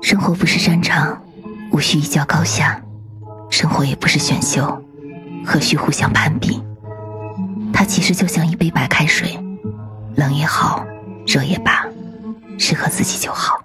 生活不是战场无需一较高下生活也不是选秀何须互相攀比？它其实就像一杯白开水冷也好热也罢适合自己就好。